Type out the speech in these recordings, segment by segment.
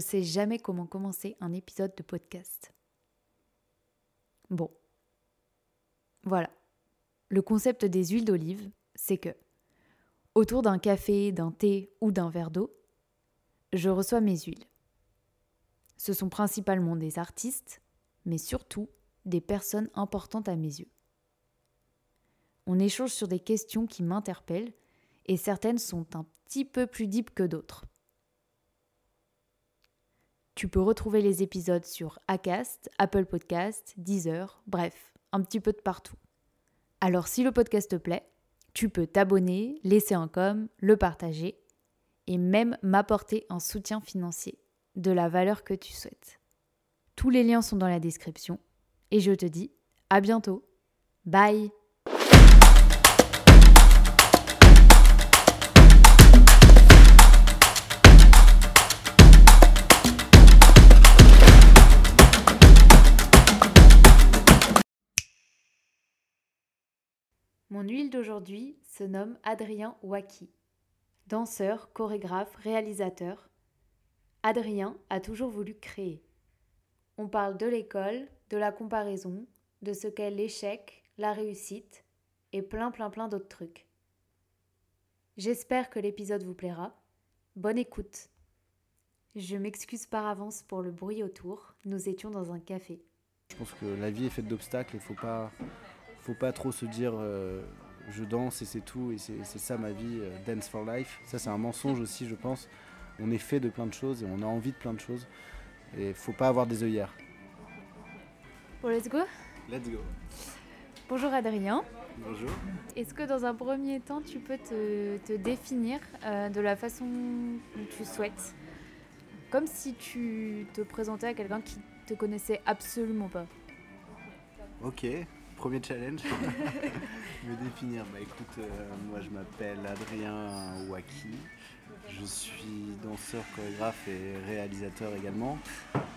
je sais jamais comment commencer un épisode de podcast. Bon. Voilà. Le concept des huiles d'olive, c'est que, autour d'un café, d'un thé ou d'un verre d'eau, je reçois mes huiles. Ce sont principalement des artistes, mais surtout des personnes importantes à mes yeux. On échange sur des questions qui m'interpellent et certaines sont un petit peu plus deep que d'autres. Tu peux retrouver les épisodes sur Acast, Apple Podcast, Deezer, bref, un petit peu de partout. Alors si le podcast te plaît, tu peux t'abonner, laisser un com, le partager et même m'apporter un soutien financier de la valeur que tu souhaites. Tous les liens sont dans la description et je te dis à bientôt. Bye Mon huile d'aujourd'hui se nomme Adrien Waki. Danseur, chorégraphe, réalisateur, Adrien a toujours voulu créer. On parle de l'école, de la comparaison, de ce qu'est l'échec, la réussite et plein plein plein d'autres trucs. J'espère que l'épisode vous plaira. Bonne écoute. Je m'excuse par avance pour le bruit autour. Nous étions dans un café. Je pense que la vie est faite d'obstacles il faut pas faut pas trop se dire euh, je danse et c'est tout et c'est ça ma vie, euh, dance for life. Ça c'est un mensonge aussi je pense. On est fait de plein de choses et on a envie de plein de choses et faut pas avoir des œillères. Bon let's go Let's go. Bonjour Adrien. Bonjour. Est-ce que dans un premier temps tu peux te, définir euh, de la façon dont tu souhaites? Comme si tu te présentais à quelqu'un qui te connaissait absolument pas. Ok, premier challenge. Me définir. Bah écoute, euh, moi je m'appelle Adrien Waki. Je suis danseur, chorégraphe et réalisateur également.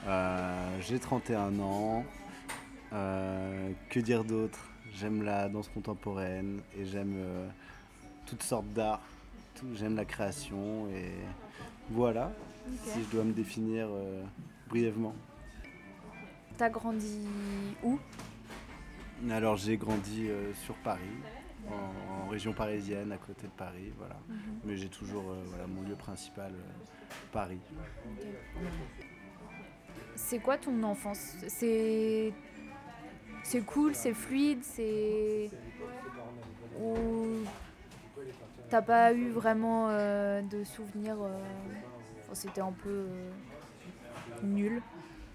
Euh, j'ai 31 ans. Euh, que dire d'autre? J'aime la danse contemporaine et j'aime toutes sortes d'art. J'aime la création et voilà, si je dois me définir brièvement. T'as grandi où? Alors j'ai grandi euh, sur Paris, en, région parisienne, à côté de Paris, voilà. Mhm. Mais j'ai toujours euh, voilà, mon lieu principal, euh, Paris. C'est quoi ton enfance? C'est c'est cool, c'est fluide, c'est ou t'as pas eu vraiment de souvenirs C'était un peu nul?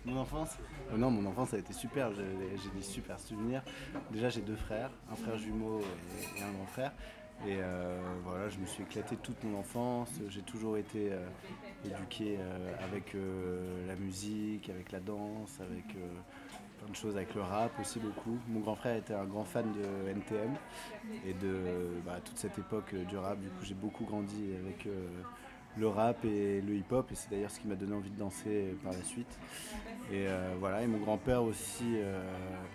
Mon enfance euh, Non, mon enfance a été super. J'ai des super souvenirs. Déjà, j'ai deux frères, un frère jumeau et, un grand frère. Et euh, voilà, je me suis éclaté toute mon enfance. J'ai toujours été euh, éduqué avec la musique, avec la danse, avec plein de choses, avec le rap aussi beaucoup. Mon grand frère était un grand fan de NTM et de bah, toute cette époque du rap. Du coup, j'ai beaucoup grandi avec le rap et le hip-hop. Et c'est d'ailleurs ce qui m'a donné envie de danser par la suite. Et euh, voilà, et mon grand-père aussi euh,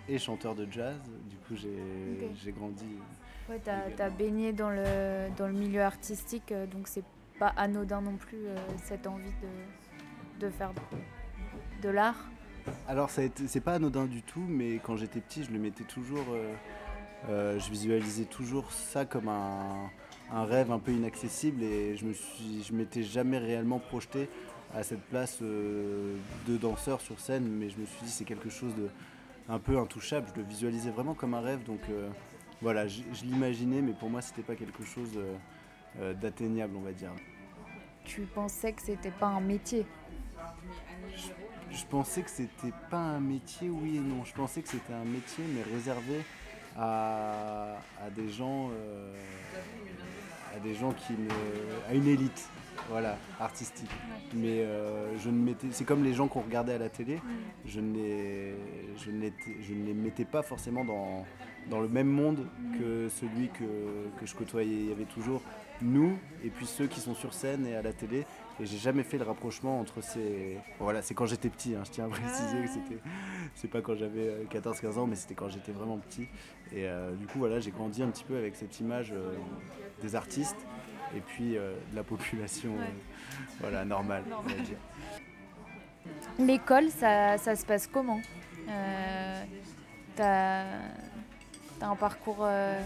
est chanteur de jazz. Du coup, j'ai grandi. Ouais, t'as as baigné dans le, dans le milieu artistique, euh, donc c'est pas anodin non plus cette envie de, de faire de, l'art. Alors, c'est pas anodin du tout, mais quand j'étais petit, je le mettais toujours. je visualisais toujours ça comme un, un, rêve un peu inaccessible et je me suis, je m'étais jamais réellement projeté à cette place euh, de danseur sur scène, mais je me suis dit c'est quelque chose de un peu intouchable. Je le visualisais vraiment comme un rêve, donc euh, voilà, je, l'imaginais, mais pour moi c'était pas quelque chose euh, d'atteignable, on va dire. Tu pensais que c'était pas un métier? Je, pensais que c'était pas un métier, oui et non. Je pensais que c'était un métier, mais réservé à, à des gens, à des gens qui ne, à une élite voilà, artistique. Mais euh, je ne mettais, c'est comme les gens qu'on regardait à la télé, je ne les, je ne je ne les mettais pas forcément dans, dans le même monde que celui que, que je côtoyais. Il y avait toujours nous et puis ceux qui sont sur scène et à la télé. Et j'ai jamais fait le rapprochement entre ces. Voilà, c'est quand j'étais petit, hein, je tiens à préciser que c'était. C'est pas quand j'avais 14-15 euh, ans, mais c'était quand j'étais vraiment petit. Et euh, du coup, voilà, j'ai grandi un petit peu avec cette image des artistes et puis euh, la population euh, voilà, normale, l'école, ça, ça, se passe comment? Euh, T'as as un parcours. Euh,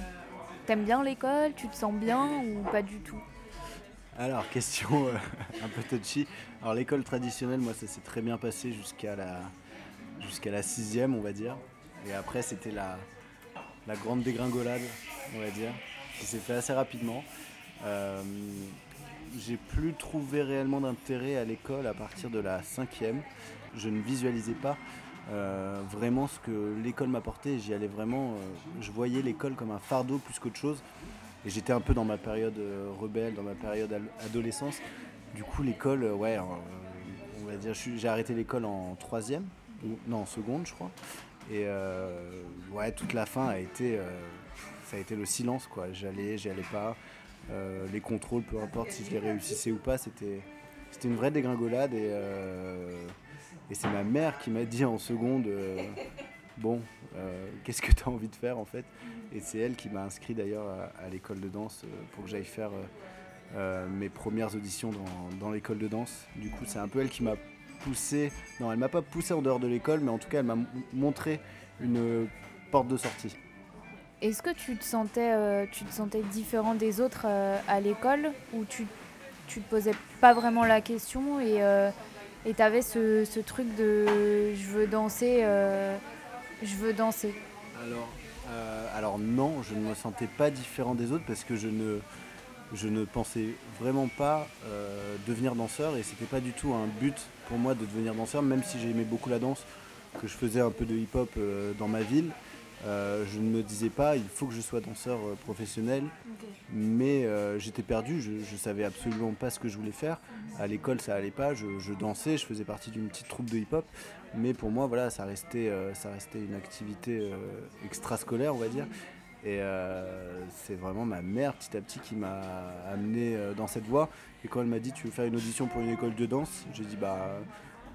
t'aimes bien l'école? Tu te sens bien ou pas du tout? Alors, question euh, un peu touchy. Alors, l'école traditionnelle, moi, ça s'est très bien passé jusqu'à la, jusqu'à la sixième, on va dire. Et après, c'était la, la grande dégringolade, on va dire, qui s'est fait assez rapidement. Euh, j'ai plus trouvé réellement d'intérêt à l'école à partir de la cinquième. Je ne visualisais pas euh, vraiment ce que l'école m'apportait. J'y allais vraiment. Je voyais l'école comme un fardeau plus qu'autre chose. Et j'étais un peu dans ma période euh, rebelle, dans ma période adolescence. Du coup, l'école, ouais, on va dire, j'ai arrêté l'école en troisième, non, en seconde, je crois. Et ouais, toute la fin a été, ça a été le silence, quoi. J'allais, j'y allais pas. les contrôles, peu importe si je les réussissais ou pas, c'était, une vraie dégringolade et et c'est ma mère qui m'a dit en seconde euh, Bon, euh, qu'est-ce que tu as envie de faire en fait? Et c'est elle qui m'a inscrit d'ailleurs à, l'école de danse euh, pour que j'aille faire mes premières auditions dans, l'école de danse. Du coup, c'est un peu elle qui m'a poussé. Non, elle m'a pas poussé en dehors de l'école, mais en tout cas, elle m'a montré une porte de sortie. Est-ce que tu te sentais, tu te sentais différent des autres à l'école ou tu, tu te posais pas vraiment la question et et tu avais ce, truc de je veux danser, euh, je veux danser. Alors, euh, alors non, je ne me sentais pas différent des autres parce que je ne, je ne pensais vraiment pas euh, devenir danseur et c'était pas du tout un but pour moi de devenir danseur, même si j'aimais beaucoup la danse, que je faisais un peu de hip-hop dans ma ville. Euh, je ne me disais pas il faut que je sois danseur euh, professionnel, mais euh, j'étais perdu, je, ne savais absolument pas ce que je voulais faire. À l'école ça allait pas, je, dansais, je faisais partie d'une petite troupe de hip-hop, mais pour moi voilà ça restait, ça restait une activité extrascolaire on va dire. Et c'est vraiment ma mère petit à petit qui m'a amené dans cette voie. Et quand elle m'a dit tu veux faire une audition pour une école de danse, j'ai dit bah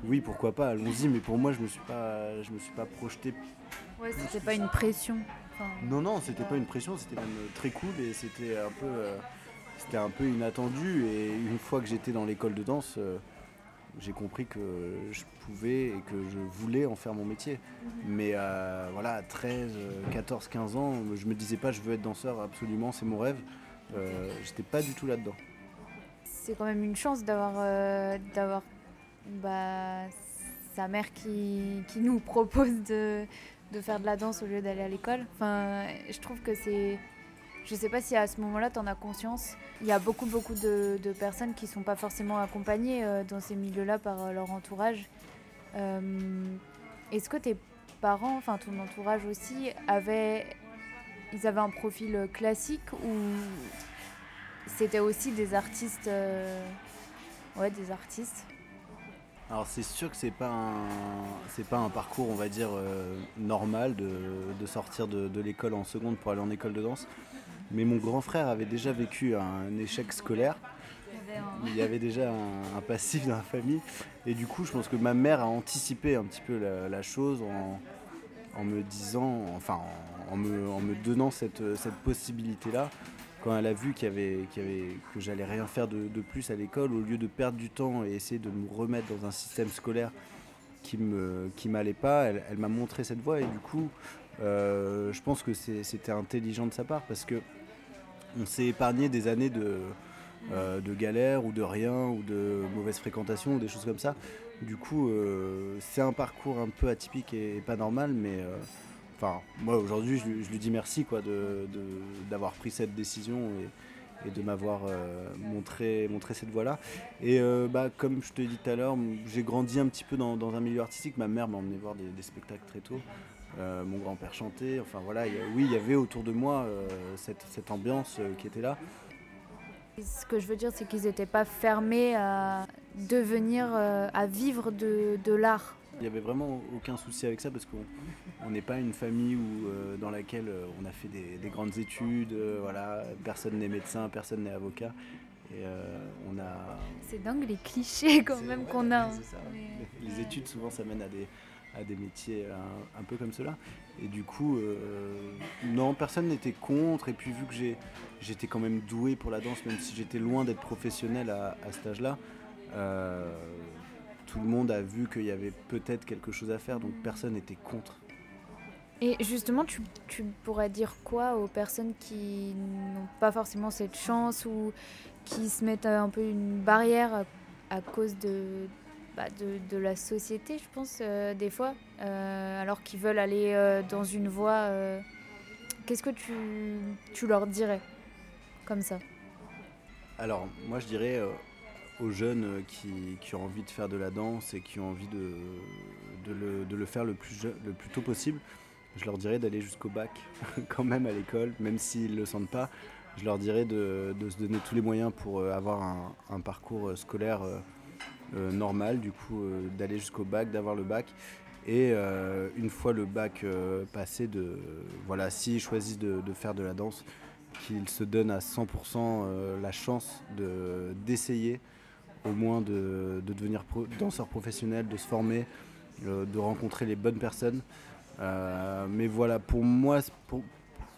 oui pourquoi pas, allons-y. Mais pour moi je me suis pas, je me suis pas projeté Ouais, c'était pas une pression. non, non, c'était pas une pression, c'était même très cool et c'était un peu, euh, c'était un peu inattendu. Et une fois que j'étais dans l'école de danse, euh, j'ai compris que je pouvais et que je voulais en faire mon métier. Mhm. Mais euh, voilà, à 13, 14, 15 ans, je me disais pas je veux être danseur, absolument, c'est mon rêve. J'étais pas du tout là-dedans. C'est quand même une chance d'avoir d'avoir bah, sa mère qui, qui nous propose de, de faire de la danse au lieu d'aller à l'école. Enfin, je trouve que c'est. Je sais pas si à ce moment-là, tu en as conscience. Il y a beaucoup, beaucoup de, personnes qui sont pas forcément accompagnées euh, dans ces milieux-là par euh, leur entourage. Euh, est-ce que tes parents, enfin ton entourage aussi, avaient, ils avaient un profil classique ou c'était aussi des artistes Ouais, des artistes? Alors c'est sûr que c'est pas un pas un parcours on va dire normal de, sortir de, l'école en seconde pour aller en école de danse. Mais mon grand frère avait déjà vécu un échec scolaire. Il y avait déjà un, passif dans la famille. Et du coup je pense que ma mère a anticipé un petit peu la, chose en, me disant, enfin en, me, donnant cette, cette possibilité-là quand elle a vu qu'il y avait, que j'allais rien faire de, plus à l'école, au lieu de perdre du temps et essayer de me remettre dans un système scolaire qui me qui m'allait pas, elle, m'a montré cette voie et du coup, euh, je pense que c'était intelligent de sa part parce que on s'est épargné des années de euh, de galère ou de rien ou de mauvaise fréquentation ou des choses comme ça. Du coup, euh, c'est un parcours un peu atypique et pas normal, mais Enfin, moi aujourd'hui, je, lui dis merci quoi, d'avoir pris cette décision et, de m'avoir euh, montré, cette voie-là. Et euh, bah, comme je te l'ai dit tout à l'heure, j'ai grandi un petit peu dans, un milieu artistique. Ma mère m'a emmené voir des, spectacles très tôt. Euh, mon grand-père chantait. Enfin voilà, oui, il y avait autour de moi cette, ambiance qui était là. Ce que je veux dire, c'est qu'ils n'étaient pas fermés à devenir, à vivre de l'art. Il n'y avait vraiment aucun souci avec ça parce qu'on n'est pas une famille où, euh, dans laquelle euh, on a fait des, grandes études, euh, voilà, personne n'est médecin, personne n'est avocat. Et on a... C'est dingue les clichés quand même qu'on a. Les, études souvent ça mène à des, à des métiers un, peu comme cela. Et du coup, non, personne n'était contre. Et puis vu que j'étais quand même doué pour la danse, même si j'étais loin d'être professionnel à, à, cet âge-là, tout le monde a vu qu'il y avait peut-être quelque chose à faire, donc personne n'était contre. Et justement, tu, tu, pourrais dire quoi aux personnes qui n'ont pas forcément cette chance ou qui se mettent un peu une barrière à, cause de, bah de, la société, je pense, euh, des fois, euh, alors qu'ils veulent aller euh, dans une voie. Qu'est-ce que tu, tu, leur dirais comme ça? Alors, moi, je dirais aux jeunes qui, qui, ont envie de faire de la danse et qui ont envie de, de, le, de le, faire le plus, le plus tôt possible, je leur dirais d'aller jusqu'au bac, quand même à l'école, même s'ils ne le sentent pas. Je leur dirais de, se donner tous les moyens pour avoir un, parcours scolaire normal, du coup d'aller jusqu'au bac, d'avoir le bac. Et une fois le bac passé, de, voilà, s'ils choisissent de, faire de la danse, qu'ils se donnent à 100% la chance d'essayer au moins de, devenir danseur professionnel, de se former, de rencontrer les bonnes personnes. Euh, mais voilà, pour moi, pour,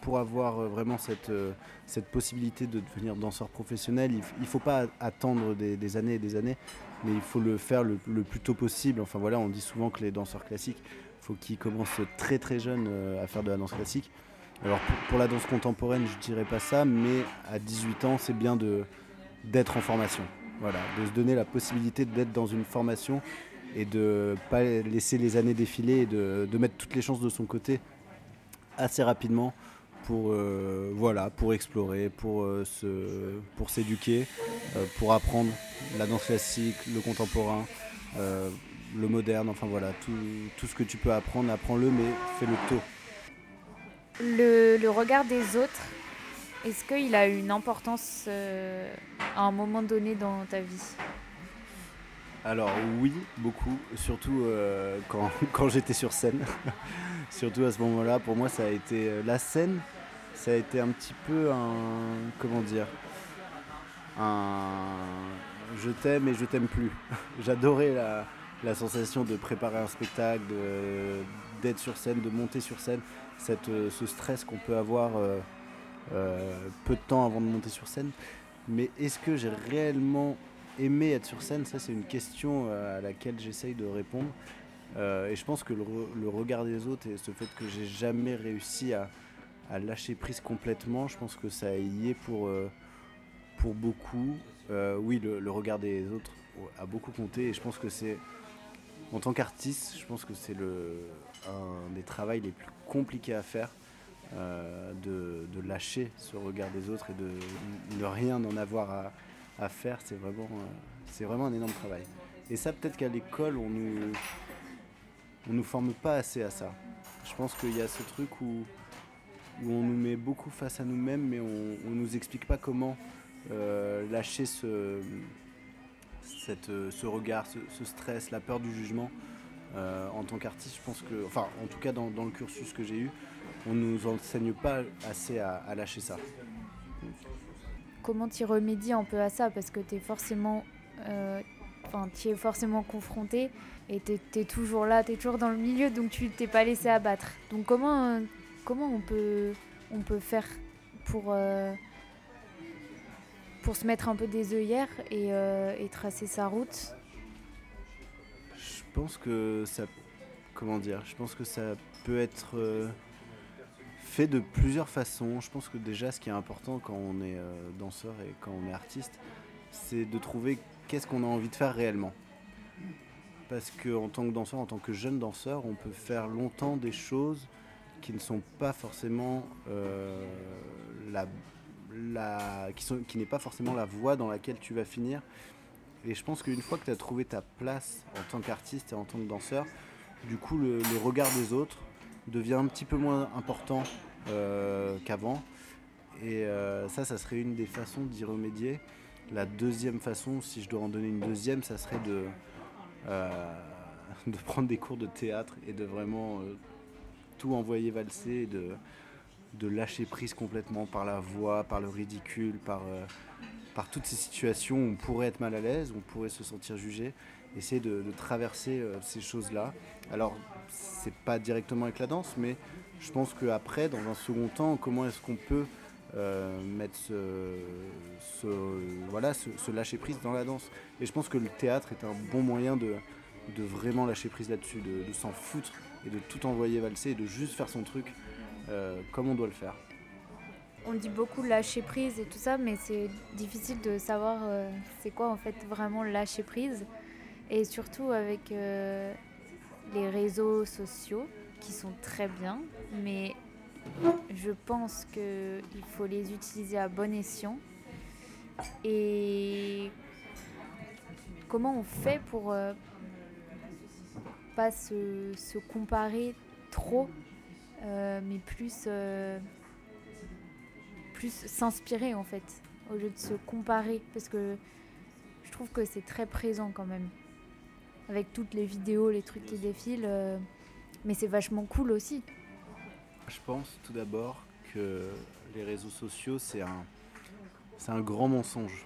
pour avoir euh, vraiment cette, euh, cette possibilité de devenir danseur professionnel, il ne faut pas attendre des, années et des années, mais il faut le faire le, plus tôt possible. Enfin voilà, on dit souvent que les danseurs classiques, il faut qu'ils commencent très très jeunes à faire de la danse classique. Alors pour, la danse contemporaine, je dirais pas ça, mais à 18 ans, c'est bien d'être en formation. Voilà, de se donner la possibilité d'être dans une formation et de pas laisser les années défiler et de, mettre toutes les chances de son côté assez rapidement pour euh, voilà pour explorer pour euh, se pour s'éduquer euh, pour apprendre la danse classique le contemporain le moderne enfin voilà tout, tout, ce que tu peux apprendre apprends-le mais fais-le tôt. Le, le, regard des autres est-ce qu'il a une importance à un moment donné dans ta vie? Alors oui, beaucoup, surtout euh, quand, j'étais sur scène. surtout à ce moment-là, pour moi, ça a été la scène, ça a été un petit peu un, comment dire, un, je t'aime et je t'aime plus. J'adorais la, sensation de préparer un spectacle, d'être sur scène, de monter sur scène, cette, euh, ce stress qu'on peut avoir peu de temps avant de monter sur scène. Mais est-ce que j'ai réellement aimer être sur scène, ça c'est une question euh, à laquelle j'essaye de répondre. Euh, et je pense que le, regard des autres et ce fait que j'ai jamais réussi à, lâcher prise complètement, je pense que ça y est pour, euh, pour beaucoup. oui, le, regard des autres a beaucoup compté et je pense que c'est, en tant qu'artiste, je pense que c'est le, un des travaux les plus compliqués à faire. de, de, lâcher ce regard des autres et de ne rien en avoir à, à faire, c'est vraiment, euh, c'est vraiment un énorme travail. Et ça, peut-être qu'à l'école, on nous, on nous forme pas assez à ça. Je pense qu'il y a ce truc où, où on nous met beaucoup face à nous-mêmes, mais on, ne nous explique pas comment euh, lâcher ce, ce regard, ce, stress, la peur du jugement. Euh, en tant qu'artiste, je pense que, enfin, en tout cas dans, le cursus que j'ai eu, on nous enseigne pas assez à, lâcher ça comment tu remédies un peu à ça? Parce que tu es forcément. Euh, enfin, forcément confronté et tu es, toujours là, tu toujours dans le milieu, donc tu t'es pas laissé abattre. Donc comment, comment on, peut, on peut faire pour, euh, pour se mettre un peu des œillères et, euh, et tracer sa route? Je pense que ça... Peut être fait de plusieurs façons. Je pense que déjà, ce qui est important quand on est euh, danseur et quand on est artiste, c'est de trouver qu'est-ce qu'on a envie de faire réellement. Parce qu'en tant que danseur, en tant que jeune danseur, on peut faire longtemps des choses qui ne sont pas forcément euh, la, qui, sont, qui n'est pas forcément la voie dans laquelle tu vas finir. Et je pense qu'une fois que tu as trouvé ta place en tant qu'artiste et en tant que danseur, du coup le regard des autres devient un petit peu moins important euh, qu'avant. Et euh, ça, ça serait une des façons d'y remédier. La deuxième façon, si je dois en donner une deuxième, ça serait de, de prendre des cours de théâtre et de vraiment tout envoyer valser de, de lâcher prise complètement par la voix, par le ridicule, par, par toutes ces situations où on pourrait être mal à l'aise, où on pourrait se sentir jugé. Essayer de, de traverser ces choses-là. Alors, c'est pas directement avec la danse, mais je pense qu'après, dans un second temps, comment est-ce qu'on peut euh, mettre ce, voilà, lâcher prise dans la danse? Et je pense que le théâtre est un bon moyen de, de vraiment lâcher prise là-dessus, de, s'en foutre et de tout envoyer valser et de juste faire son truc euh, comme on doit le faire. On dit beaucoup lâcher prise et tout ça, mais c'est difficile de savoir euh, c'est quoi en fait vraiment lâcher prise. Et surtout avec euh, les réseaux sociaux qui sont très bien, mais je pense qu'il faut les utiliser à bon escient. Et comment on fait pour pas se, comparer trop, euh, mais plus, euh, plus s'inspirer en fait, au lieu de se comparer, parce que je trouve que c'est très présent quand même, avec toutes les vidéos, les trucs qui défilent, mais c'est vachement cool aussi. Je pense tout d'abord que les réseaux sociaux, c'est un, c'est un grand mensonge.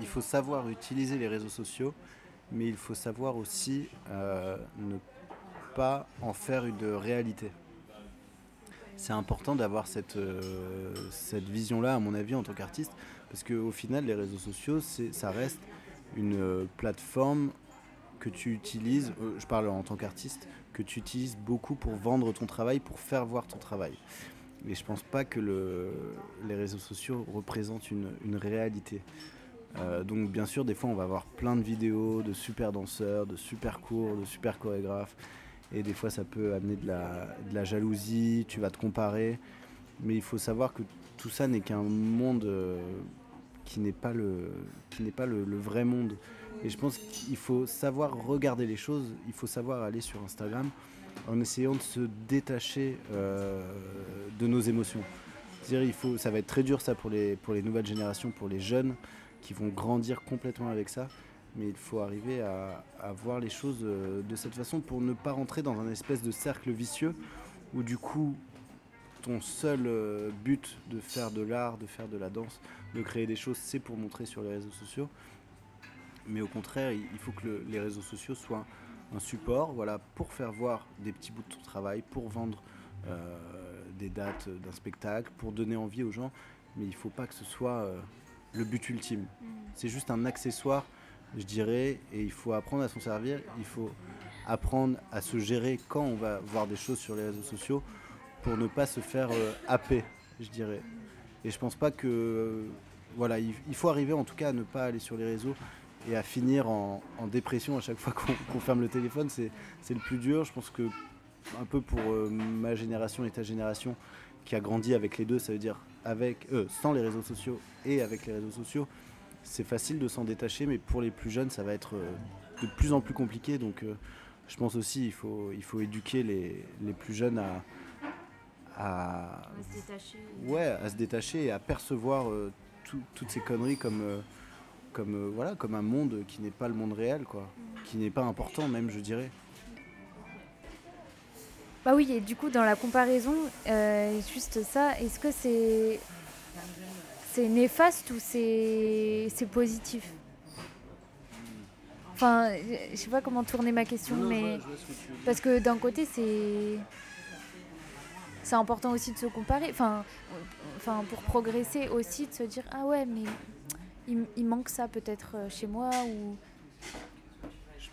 Il faut savoir utiliser les réseaux sociaux, mais il faut savoir aussi euh, ne pas en faire une réalité. C'est important d'avoir cette, euh, cette vision-là, à mon avis, en tant qu'artiste, parce qu'au final, les réseaux sociaux, ça reste une plateforme que tu utilises, euh, je parle en tant qu'artiste, que tu utilises beaucoup pour vendre ton travail, pour faire voir ton travail. Mais je pense pas que le, les réseaux sociaux représentent une, une réalité. Euh, donc bien sûr, des fois, on va avoir plein de vidéos de super danseurs, de super cours, de super chorégraphes. Et des fois, ça peut amener de la, jalousie, tu vas te comparer. Mais il faut savoir que tout ça n'est qu'un monde euh, qui n'est pas, le, vrai monde. Et je pense qu'il faut savoir regarder les choses, il faut savoir aller sur Instagram en essayant de se détacher euh, de nos émotions. dire il faut, ça va être très dur ça pour les nouvelles générations, pour les jeunes qui vont grandir complètement avec ça. Mais il faut arriver à, voir les choses euh, de cette façon pour ne pas rentrer dans un espèce de cercle vicieux où du coup ton seul euh, but de faire de l'art, de faire de la danse, de créer des choses, c'est pour montrer sur les réseaux sociaux mais au contraire, il faut que les réseaux sociaux soient un support voilà, pour faire voir des petits bouts de ton travail, pour vendre euh, des dates d'un spectacle, pour donner envie aux gens, mais il ne faut pas que ce soit le but ultime. Mm. C'est juste un accessoire, je dirais, et il faut apprendre à s'en servir, il faut apprendre à se gérer quand on va voir des choses sur les réseaux sociaux pour ne pas se faire euh, happer, je dirais. Et je pense pas que... voilà, il, il faut arriver en tout cas à ne pas aller sur les réseaux et à finir en, dépression à chaque fois qu'on ferme le téléphone, c'est le plus dur. Je pense que un peu pour euh, ma génération et ta génération qui a grandi avec les deux, ça veut dire avec, euh, sans les réseaux sociaux et avec les réseaux sociaux, c'est facile de s'en détacher, mais pour les plus jeunes, ça va être euh, de plus en plus compliqué. Donc je pense aussi il faut, il faut éduquer les, les plus jeunes à, à, se détacher. Ouais, à se détacher et à percevoir toutes ces conneries comme comme, euh, voilà, comme un monde qui n'est pas le monde réel, quoi. Qui n'est pas important, même, je dirais. Bah oui, et du coup, dans la comparaison, euh, juste ça, est-ce que c'est c'est néfaste ou c'est c'est positif? Enfin, je sais pas comment tourner ma question, mais parce que d'un côté, c'est c'est important aussi de se comparer. Enfin, enfin, pour progresser aussi, de se dire ah ouais, mais il, manque ça peut-être euh, chez moi ou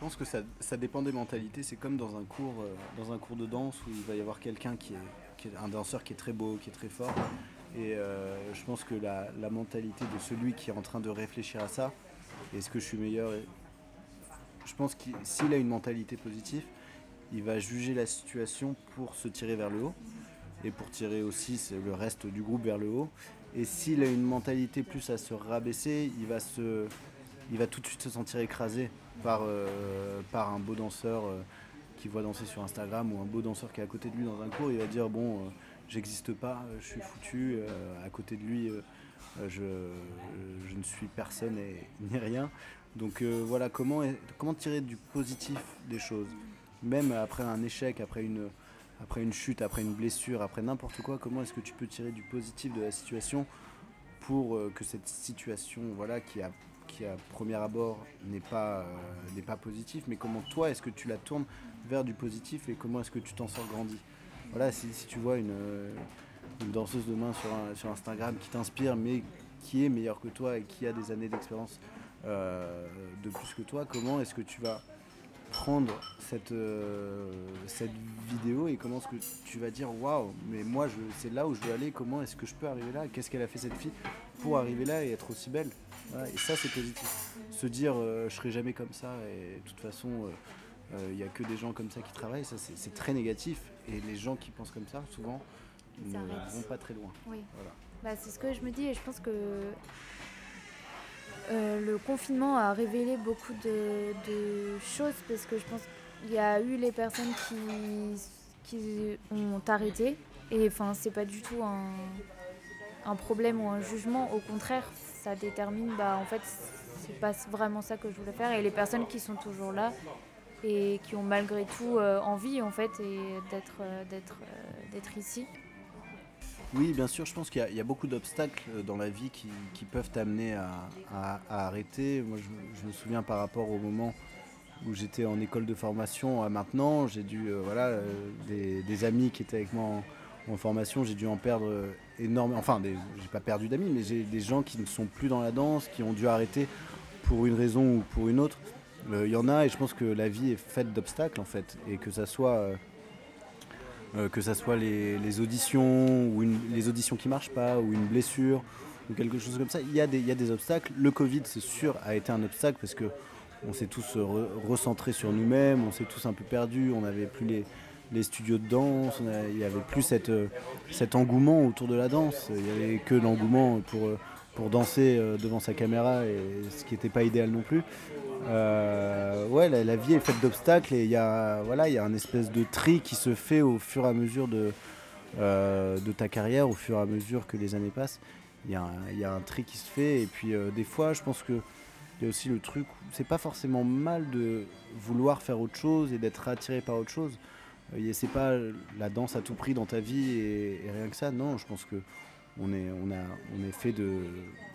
pense que ça, dépend des mentalités. C'est comme dans un cours, euh, dans un cours de danse où il va y avoir quelqu'un qui est, un danseur qui est très beau, qui est très fort. Et euh, je pense que la, mentalité de celui qui est en train de réfléchir à ça, est-ce que je suis meilleur Je pense que s'il a une mentalité positive, il va juger la situation pour se tirer vers le haut et pour tirer aussi le reste du groupe vers le haut. Et s'il a une mentalité plus à se rabaisser, il va tout de suite se sentir écrasé par, euh, par un beau danseur euh, qui voit danser sur Instagram ou un beau danseur qui est à côté de lui dans un cours. Il va dire Bon, euh, j'existe pas, je suis foutu, à côté de lui, je, je, ne suis personne et ni rien. Donc voilà, comment, comment tirer du positif des choses? Même après un échec, après une après une chute, après une blessure, après n'importe quoi, comment est-ce que tu peux tirer du positif de la situation pour que cette situation, voilà, qui a, qui à premier abord n'est pas, euh, pas positive, mais comment toi est-ce que tu la tournes vers du positif et comment est-ce que tu t'en sors grandi? Voilà, si, si, tu vois une, euh, une danseuse de main sur, sur Instagram qui t'inspire, mais qui est meilleure que toi et qui a des années d'expérience de plus que toi, comment est-ce que tu vas prendre cette, cette vidéo et comment est-ce que tu vas dire waouh, mais moi c'est là où je veux aller, comment est-ce que je peux arriver là, qu'est-ce qu'elle a fait cette fille pour arriver là et être aussi belle? Et ça c'est positif. Se dire je serai jamais comme ça et de toute façon il n'y a que des gens comme ça qui travaillent, ça c'est très négatif. Et les gens qui pensent comme ça, souvent, ne vont pas très loin. Oui. Bah, c'est ce que je me dis et je pense que euh, le confinement a révélé beaucoup de, choses parce que je pense qu'il y a eu les personnes qui, qui ont arrêté et enfin c'est pas du tout un, un, problème ou un jugement, au contraire ça détermine bah en fait c'est pas vraiment ça que je voulais faire et les personnes qui sont toujours là et qui ont malgré tout euh, envie en fait d'être euh, euh, d'être ici. Oui, bien sûr, je pense qu'il y, a beaucoup d'obstacles dans la vie qui, peuvent t'amener à, arrêter. Moi, je, me souviens par rapport au moment où j'étais en école de formation à maintenant, j'ai dû, voilà, des, amis qui étaient avec moi en, formation, j'ai dû en perdre énormément. Enfin, j'ai pas perdu d'amis, mais j'ai des gens qui ne sont plus dans la danse, qui ont dû arrêter pour une raison ou pour une autre. Il euh, y en a et je pense que la vie est faite d'obstacles en fait. Et que ça soit, euh, euh, que ça soit les, auditions ou les auditions qui marchent pas ou une blessure ou quelque chose comme ça, il y, a des, obstacles. Le Covid, c'est sûr, a été un obstacle parce que on s'est tous recentrés sur nous-mêmes, on s'est tous un peu perdus, on n'avait plus les, les, studios de danse, il n'y avait plus cette, cet engouement autour de la danse, il n'y avait que l'engouement pour, pour danser devant sa caméra, et ce qui n'était pas idéal non plus. Euh, ouais, la, vie est faite d'obstacles et il y a voilà, il y a un espèce de tri qui se fait au fur et à mesure de, euh, ta carrière, au fur et à mesure que les années passent. Il y, a un, tri qui se fait et puis euh, des fois, je pense que il y a aussi le truc, c'est pas forcément mal de vouloir faire autre chose et d'être attiré par autre chose. C'est pas la danse à tout prix dans ta vie et, rien que ça. Non, je pense que on est, on a, on est fait de,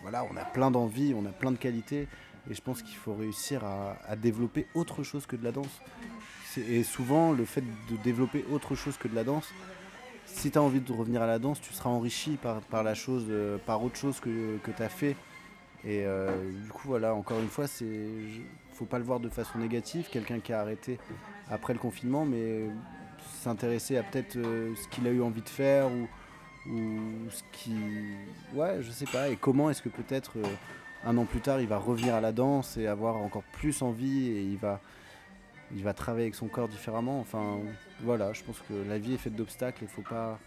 voilà, on a plein d'envie, on a plein de qualités. Et je pense qu'il faut réussir à, développer autre chose que de la danse. Et souvent, le fait de développer autre chose que de la danse, si tu as envie de revenir à la danse, tu seras enrichi par, par la chose, euh, par autre chose que, que tu as fait. Et euh, du coup, voilà, encore une fois, c'est faut pas le voir de façon négative, quelqu'un qui a arrêté après le confinement, mais s'intéresser à peut-être euh, ce qu'il a eu envie de faire ou, ce qui. Ouais, je sais pas, et comment est-ce que peut-être un an plus tard, il va revenir à la danse et avoir encore plus envie et il va, il va travailler avec son corps différemment? Enfin, voilà, je pense que la vie est faite d'obstacles et faut pas,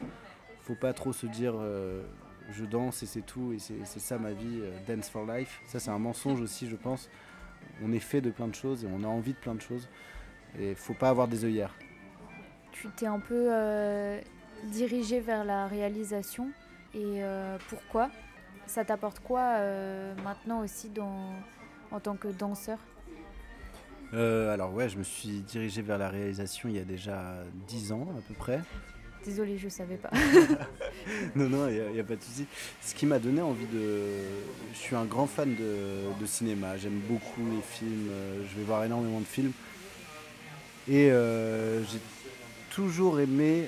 faut pas trop se dire euh, je danse et c'est tout et c'est ça ma vie, euh, dance for life. Ça, c'est un mensonge aussi, je pense. On est fait de plein de choses et on a envie de plein de choses et faut pas avoir des œillères. Tu t'es un peu euh, dirigé vers la réalisation et pourquoi? Ça t'apporte quoi euh, maintenant aussi dans, en tant que danseur? Euh, Alors ouais, je me suis dirigé vers la réalisation il y a déjà 10 ans à peu près. Désolée, je savais pas. non, non, il n'y a, pas de souci. Ce qui m'a donné envie de... Je suis un grand fan de, cinéma, j'aime beaucoup les films, euh, je vais voir énormément de films. Et j'ai toujours aimé...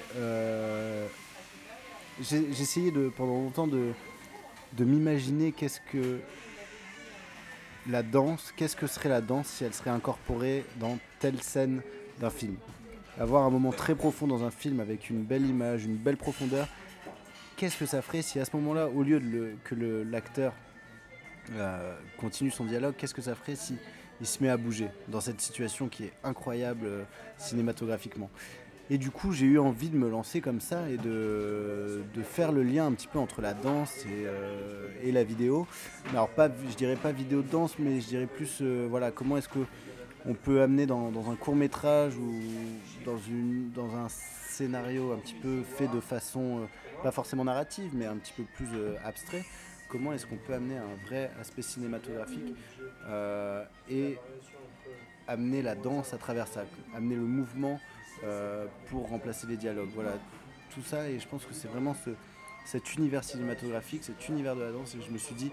j'ai essayé de, pendant longtemps de, de m'imaginer qu'est-ce que la danse, qu'est-ce que serait la danse si elle serait incorporée dans telle scène d'un film. Avoir un moment très profond dans un film avec une belle image, une belle profondeur, qu'est-ce que ça ferait si à ce moment-là, au lieu de que l'acteur euh, continue son dialogue, qu'est-ce que ça ferait si il se met à bouger dans cette situation qui est incroyable euh, cinématographiquement? Et du coup, j'ai eu envie de me lancer comme ça et de, faire le lien un petit peu entre la danse et, euh, la vidéo. Alors, pas, je dirais pas vidéo de danse, mais je dirais plus euh, voilà, comment est-ce qu'on peut amener dans, un court métrage ou dans, une, dans un scénario un petit peu fait de façon, euh, pas forcément narrative, mais un petit peu plus abstrait, comment est-ce qu'on peut amener un vrai aspect cinématographique et amener la danse à travers ça, amener le mouvement pour remplacer les dialogues. Voilà, tout ça, et je pense que c'est vraiment ce, cet univers cinématographique, cet univers de la danse, et je me suis dit,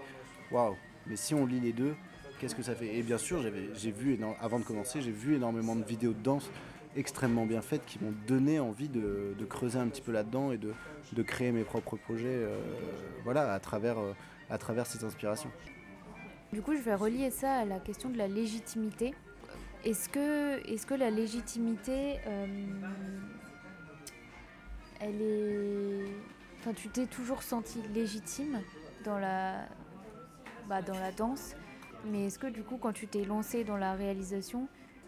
waouh, mais si on lit les deux, qu'est-ce que ça fait? Et bien sûr, j'ai vu, avant de commencer, j'ai vu énormément de vidéos de danse extrêmement bien faites qui m'ont donné envie de, creuser un petit peu là-dedans et de, de, créer mes propres projets euh, voilà, à, travers, euh, à travers ces inspirations. Du coup, je vais relier ça à la question de la légitimité Est-ce que, est que la légitimité, euh, elle est... Enfin, tu t'es toujours senti légitime dans la, bah, dans la danse, mais est-ce que du coup, quand tu t'es lancé dans la réalisation,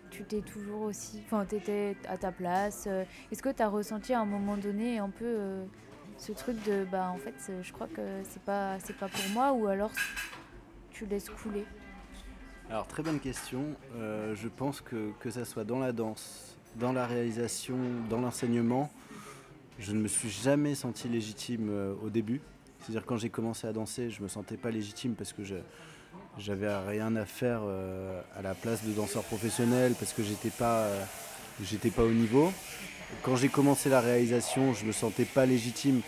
tu t'es toujours aussi... Enfin, tu à ta place euh, Est-ce que tu as ressenti à un moment donné un peu euh, ce truc de, bah en fait, je crois que c'est pas, c'est pas pour moi, ou alors tu laisses couler? Alors très bonne question. Euh, je pense que que ça soit dans la danse, dans la réalisation, dans l'enseignement, je ne me suis jamais senti légitime euh, au début. C'est-à-dire quand j'ai commencé à danser, je me sentais pas légitime parce que j'avais rien à faire euh, à la place de danseur professionnel parce que j'étais pas j'étais pas au niveau. Quand j'ai commencé la réalisation, je me sentais pas légitime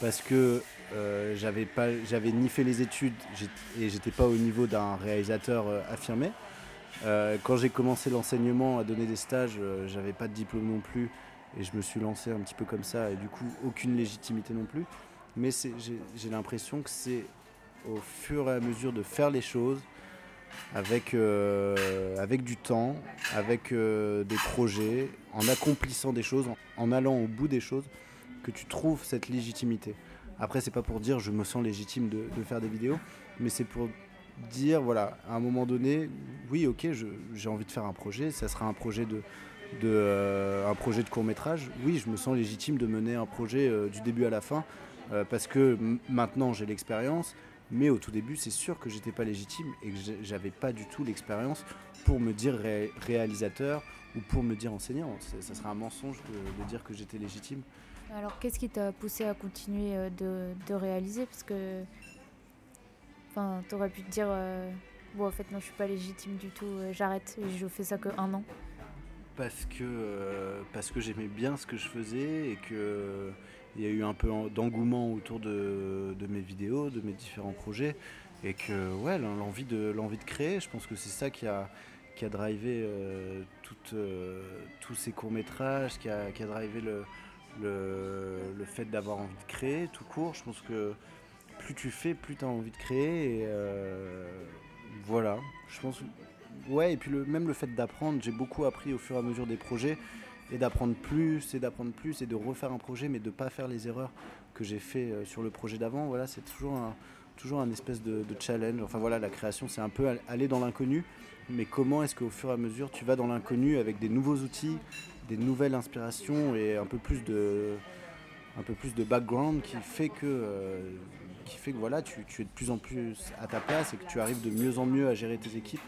parce que euh, j'avais pas, j'avais ni fait les études et j'étais pas au niveau d'un réalisateur euh, affirmé. Euh, quand j'ai commencé l'enseignement à donner des stages, j'avais pas de diplôme non plus et je me suis lancé un petit peu comme ça et du coup aucune légitimité non plus. Mais j'ai l'impression que c'est au fur et à mesure de faire les choses avec, avec du temps, avec des projets, en accomplissant des choses, en allant au bout des choses, que tu trouves cette légitimité. Après, c'est pas pour dire je me sens légitime de, faire des vidéos, mais c'est pour dire voilà, à un moment donné, oui, ok, j'ai envie de faire un projet, ça sera un projet de, euh, court métrage. Oui, je me sens légitime de mener un projet euh, du début à la fin euh, parce que maintenant j'ai l'expérience. Mais au tout début, c'est sûr que j'étais pas légitime et que j'avais pas du tout l'expérience pour me dire réalisateur ou pour me dire enseignant. Ça serait un mensonge de dire que j'étais légitime. Alors, qu'est-ce qui t'a poussé à continuer euh, de, réaliser? Parce que. Enfin, t'aurais pu te dire. Euh, bon, en fait, non, je suis pas légitime du tout, euh, j'arrête, je fais ça que un an. Parce que, j'aimais bien ce que je faisais et que il y a eu un peu d'engouement autour de, mes vidéos, de mes différents projets. Et que, ouais, l'envie de, créer, je pense que c'est ça qui a, drivé tous ces courts-métrages, qui a drivé le, le, fait d'avoir envie de créer tout court. Je pense que plus tu fais, plus tu as envie de créer. Et euh, voilà, je pense. Ouais, et puis le, même le fait d'apprendre, j'ai beaucoup appris au fur et à mesure des projets et d'apprendre plus et d'apprendre plus et de refaire un projet mais de ne pas faire les erreurs que j'ai fait euh, sur le projet d'avant. Voilà, c'est toujours un, toujours un espèce de, de, challenge. Enfin voilà, la création c'est un peu aller dans l'inconnu, mais comment est-ce qu'au fur et à mesure tu vas dans l'inconnu avec des nouveaux outils, des nouvelles inspirations et un peu plus de, un peu plus de background qui fait que, euh, qui fait que voilà, tu, es de plus en plus à ta place et que tu arrives de mieux en mieux à gérer tes équipes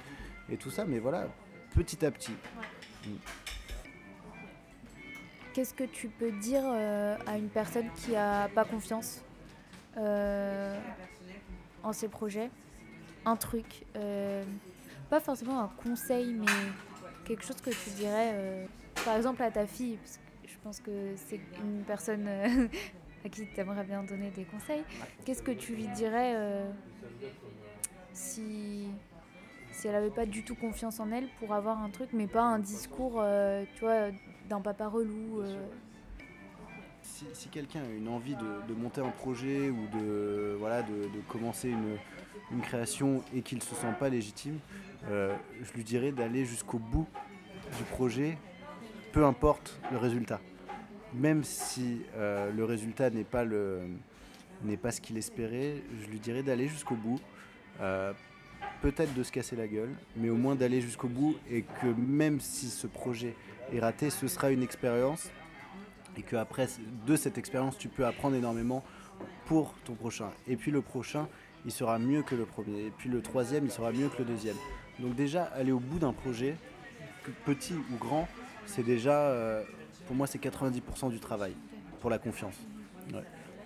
et tout ça. Mais voilà, petit à petit. Mm. Qu'est-ce que tu peux dire euh, à une personne qui a pas confiance euh, en ses projets? Un truc, pas forcément un conseil, mais quelque chose que tu dirais par exemple à ta fille, parce que je pense que c'est une personne euh, à qui tu aimerais bien donner des conseils, qu'est-ce que tu lui dirais euh, si, si elle n'avait pas du tout confiance en elle pour avoir un truc, mais pas un discours, euh, tu vois, d'un papa relou Si, quelqu'un a une envie de, monter un projet ou de, voilà, de, commencer une, une, création et qu'il ne se sent pas légitime, je lui dirais d'aller jusqu'au bout du projet peu importe le résultat. Même si euh, le résultat n'est pas, le, pas ce qu'il espérait, je lui dirais d'aller jusqu'au bout. Euh, peut-être de se casser la gueule, mais au moins d'aller jusqu'au bout et que même si ce projet est raté, ce sera une expérience et que après de cette expérience, tu peux apprendre énormément pour ton prochain. Et puis le prochain, il sera mieux que le premier. Et puis le troisième, il sera mieux que le deuxième. Donc déjà, aller au bout d'un projet, petit ou grand, c'est déjà, euh, pour moi, c'est 90% du travail pour la confiance.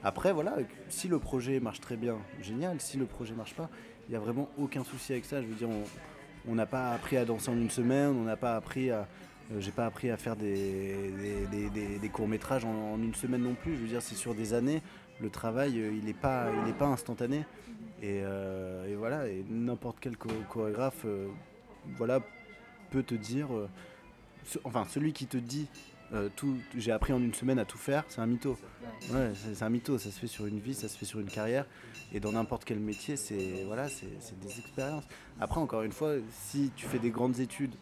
Après, voilà, si le projet marche très bien, génial. Si le projet marche pas, il n'y a vraiment aucun souci avec ça. Je veux dire, on n'a pas appris à danser en une semaine, on n'a pas appris à. Euh, j'ai pas appris à faire des, des, courts-métrages en, une semaine non plus. Je veux dire, c'est sur des années. Le travail, euh, il n'est pas, pas instantané. Et, voilà, et n'importe quel chorégraphe voilà, peut te dire enfin celui qui te dit euh, tout, j'ai appris en une semaine à tout faire, c'est un mytho. Ouais, c'est un mytho, ça se fait sur une vie, ça se fait sur une carrière, et dans n'importe quel métier, c'est voilà, c'est des expériences. Après, encore une fois, si tu fais des grandes études